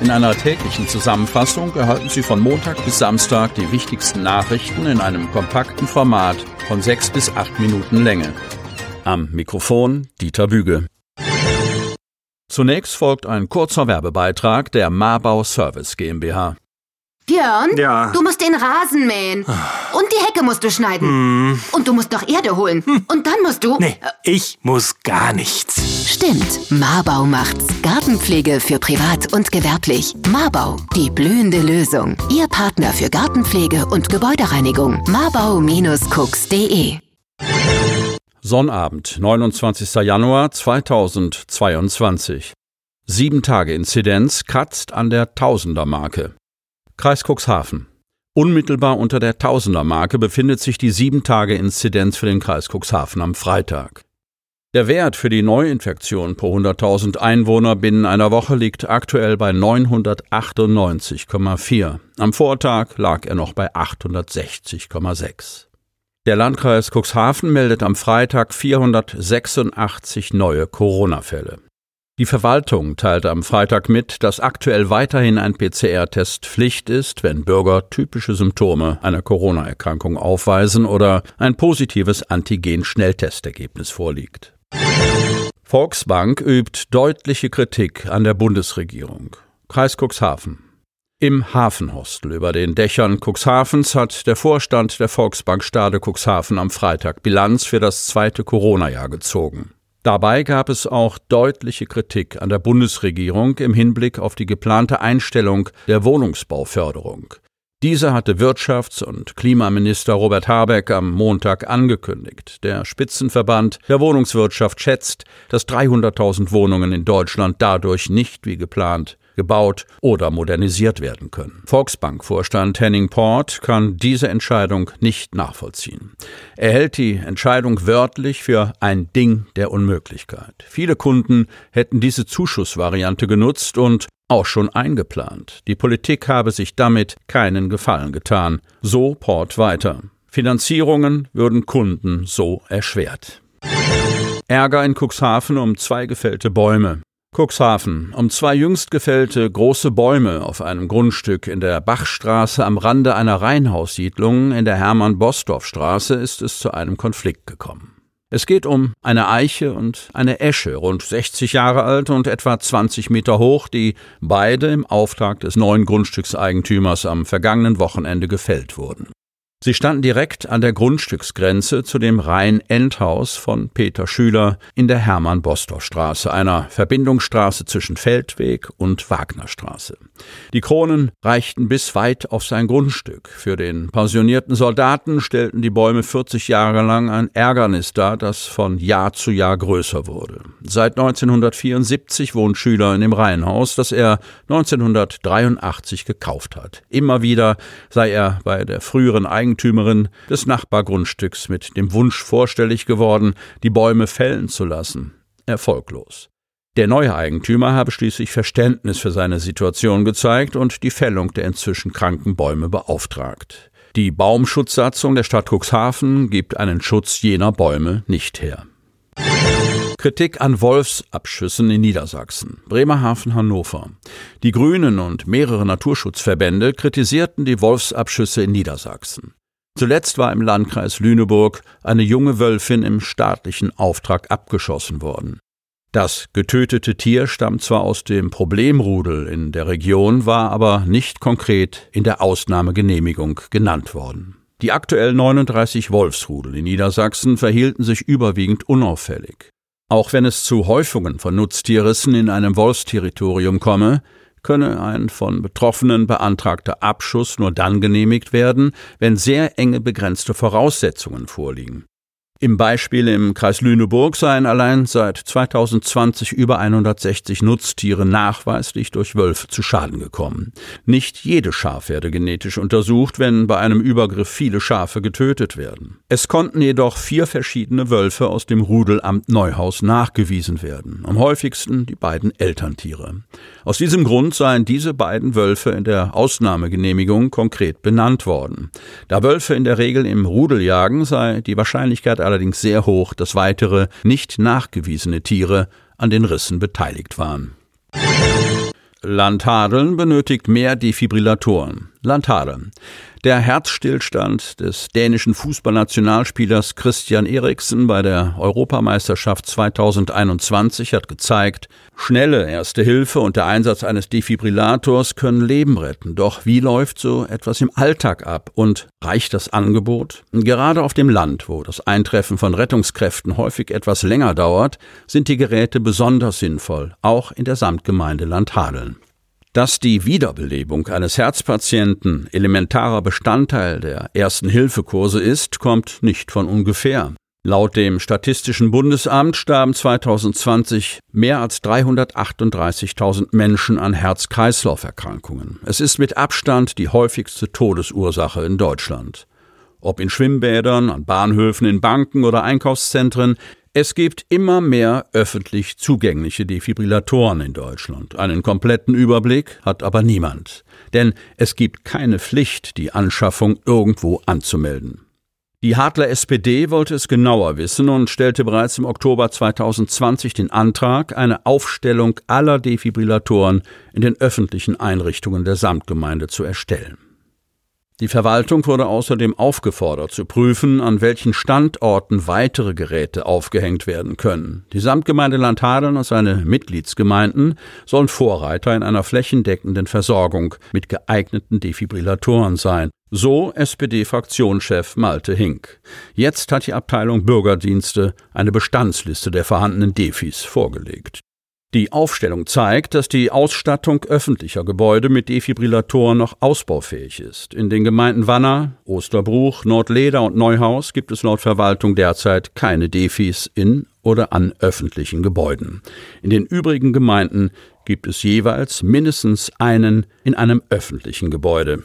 In einer täglichen Zusammenfassung erhalten Sie von Montag bis Samstag die wichtigsten Nachrichten in einem kompakten Format von sechs bis acht Minuten Länge. Am Mikrofon Dieter Büge. Zunächst folgt ein kurzer Werbebeitrag der Marbau Service GmbH. Björn, Ja. du musst den Rasen mähen. Und die Hecke musst du schneiden. Und du musst noch Erde holen. Und dann musst du. Nee, ich muss gar nichts. Stimmt, Marbau macht's. Gartenpflege für privat und gewerblich. Marbau, die blühende Lösung. Ihr Partner für Gartenpflege und Gebäudereinigung. Marbau-cooks.de Sonnabend, 29. Januar 2022. Sieben Tage Inzidenz kratzt an der Tausendermarke. Kreis Cuxhaven. Unmittelbar unter der Tausendermarke befindet sich die sieben Tage Inzidenz für den Kreis Cuxhaven am Freitag. Der Wert für die Neuinfektion pro 100.000 Einwohner binnen einer Woche liegt aktuell bei 998,4. Am Vortag lag er noch bei 860,6. Der Landkreis Cuxhaven meldet am Freitag 486 neue Corona-Fälle. Die Verwaltung teilte am Freitag mit, dass aktuell weiterhin ein PCR-Test Pflicht ist, wenn Bürger typische Symptome einer Corona-Erkrankung aufweisen oder ein positives Antigen-Schnelltestergebnis vorliegt. Volksbank übt deutliche Kritik an der Bundesregierung. Kreis Cuxhaven. Im Hafenhostel über den Dächern Cuxhavens hat der Vorstand der Volksbank Stade Cuxhaven am Freitag Bilanz für das zweite Corona-Jahr gezogen. Dabei gab es auch deutliche Kritik an der Bundesregierung im Hinblick auf die geplante Einstellung der Wohnungsbauförderung. Diese hatte Wirtschafts- und Klimaminister Robert Habeck am Montag angekündigt. Der Spitzenverband der Wohnungswirtschaft schätzt, dass 300.000 Wohnungen in Deutschland dadurch nicht wie geplant gebaut oder modernisiert werden können. Volksbank-Vorstand Henning Port kann diese Entscheidung nicht nachvollziehen. Er hält die Entscheidung wörtlich für ein Ding der Unmöglichkeit. Viele Kunden hätten diese Zuschussvariante genutzt und auch schon eingeplant. Die Politik habe sich damit keinen Gefallen getan. So Port weiter. Finanzierungen würden Kunden so erschwert. Ärger in Cuxhaven um zwei gefällte Bäume. Cuxhaven. Um zwei jüngst gefällte große Bäume auf einem Grundstück in der Bachstraße am Rande einer Reihenhaussiedlung in der Hermann-Bosdorf-Straße ist es zu einem Konflikt gekommen. Es geht um eine Eiche und eine Esche, rund 60 Jahre alt und etwa 20 Meter hoch, die beide im Auftrag des neuen Grundstückseigentümers am vergangenen Wochenende gefällt wurden. Sie standen direkt an der Grundstücksgrenze zu dem Rhein-Endhaus von Peter Schüler in der Hermann-Bostorff-Straße, einer Verbindungsstraße zwischen Feldweg und Wagnerstraße. Die Kronen reichten bis weit auf sein Grundstück. Für den pensionierten Soldaten stellten die Bäume 40 Jahre lang ein Ärgernis dar, das von Jahr zu Jahr größer wurde. Seit 1974 wohnt Schüler in dem Reihenhaus, das er 1983 gekauft hat. Immer wieder sei er bei der früheren des Nachbargrundstücks mit dem Wunsch vorstellig geworden, die Bäume fällen zu lassen. Erfolglos. Der neue Eigentümer habe schließlich Verständnis für seine Situation gezeigt und die Fällung der inzwischen kranken Bäume beauftragt. Die Baumschutzsatzung der Stadt Cuxhaven gibt einen Schutz jener Bäume nicht her. Kritik an Wolfsabschüssen in Niedersachsen. Bremerhaven, Hannover. Die Grünen und mehrere Naturschutzverbände kritisierten die Wolfsabschüsse in Niedersachsen. Zuletzt war im Landkreis Lüneburg eine junge Wölfin im staatlichen Auftrag abgeschossen worden. Das getötete Tier stammt zwar aus dem Problemrudel in der Region, war aber nicht konkret in der Ausnahmegenehmigung genannt worden. Die aktuell 39 Wolfsrudel in Niedersachsen verhielten sich überwiegend unauffällig. Auch wenn es zu Häufungen von Nutztierrissen in einem Wolfsterritorium komme, könne ein von Betroffenen beantragter Abschuss nur dann genehmigt werden, wenn sehr enge begrenzte Voraussetzungen vorliegen. Im Beispiel im Kreis Lüneburg seien allein seit 2020 über 160 Nutztiere nachweislich durch Wölfe zu Schaden gekommen. Nicht jede Schaf werde genetisch untersucht, wenn bei einem Übergriff viele Schafe getötet werden. Es konnten jedoch vier verschiedene Wölfe aus dem Rudelamt Neuhaus nachgewiesen werden, am häufigsten die beiden Elterntiere. Aus diesem Grund seien diese beiden Wölfe in der Ausnahmegenehmigung konkret benannt worden. Da Wölfe in der Regel im Rudel jagen, sei die Wahrscheinlichkeit allerdings sehr hoch, dass weitere nicht nachgewiesene Tiere an den Rissen beteiligt waren. Landhadeln benötigt mehr Defibrillatoren. Landhadeln. Der Herzstillstand des dänischen Fußballnationalspielers Christian Eriksen bei der Europameisterschaft 2021 hat gezeigt, schnelle Erste Hilfe und der Einsatz eines Defibrillators können Leben retten. Doch wie läuft so etwas im Alltag ab und reicht das Angebot? Gerade auf dem Land, wo das Eintreffen von Rettungskräften häufig etwas länger dauert, sind die Geräte besonders sinnvoll, auch in der Samtgemeinde Landhadeln. Dass die Wiederbelebung eines Herzpatienten elementarer Bestandteil der ersten Hilfekurse ist, kommt nicht von ungefähr. Laut dem Statistischen Bundesamt starben 2020 mehr als 338.000 Menschen an Herz-Kreislauf-Erkrankungen. Es ist mit Abstand die häufigste Todesursache in Deutschland. Ob in Schwimmbädern, an Bahnhöfen, in Banken oder Einkaufszentren, es gibt immer mehr öffentlich zugängliche Defibrillatoren in Deutschland. Einen kompletten Überblick hat aber niemand. Denn es gibt keine Pflicht, die Anschaffung irgendwo anzumelden. Die Hadler SPD wollte es genauer wissen und stellte bereits im Oktober 2020 den Antrag, eine Aufstellung aller Defibrillatoren in den öffentlichen Einrichtungen der Samtgemeinde zu erstellen. Die Verwaltung wurde außerdem aufgefordert zu prüfen, an welchen Standorten weitere Geräte aufgehängt werden können. Die Samtgemeinde Landhadeln und seine Mitgliedsgemeinden sollen Vorreiter in einer flächendeckenden Versorgung mit geeigneten Defibrillatoren sein. So SPD-Fraktionschef Malte Hink. Jetzt hat die Abteilung Bürgerdienste eine Bestandsliste der vorhandenen Defis vorgelegt. Die Aufstellung zeigt, dass die Ausstattung öffentlicher Gebäude mit Defibrillatoren noch ausbaufähig ist. In den Gemeinden Wanner, Osterbruch, Nordleder und Neuhaus gibt es laut Verwaltung derzeit keine Defis in oder an öffentlichen Gebäuden. In den übrigen Gemeinden gibt es jeweils mindestens einen in einem öffentlichen Gebäude.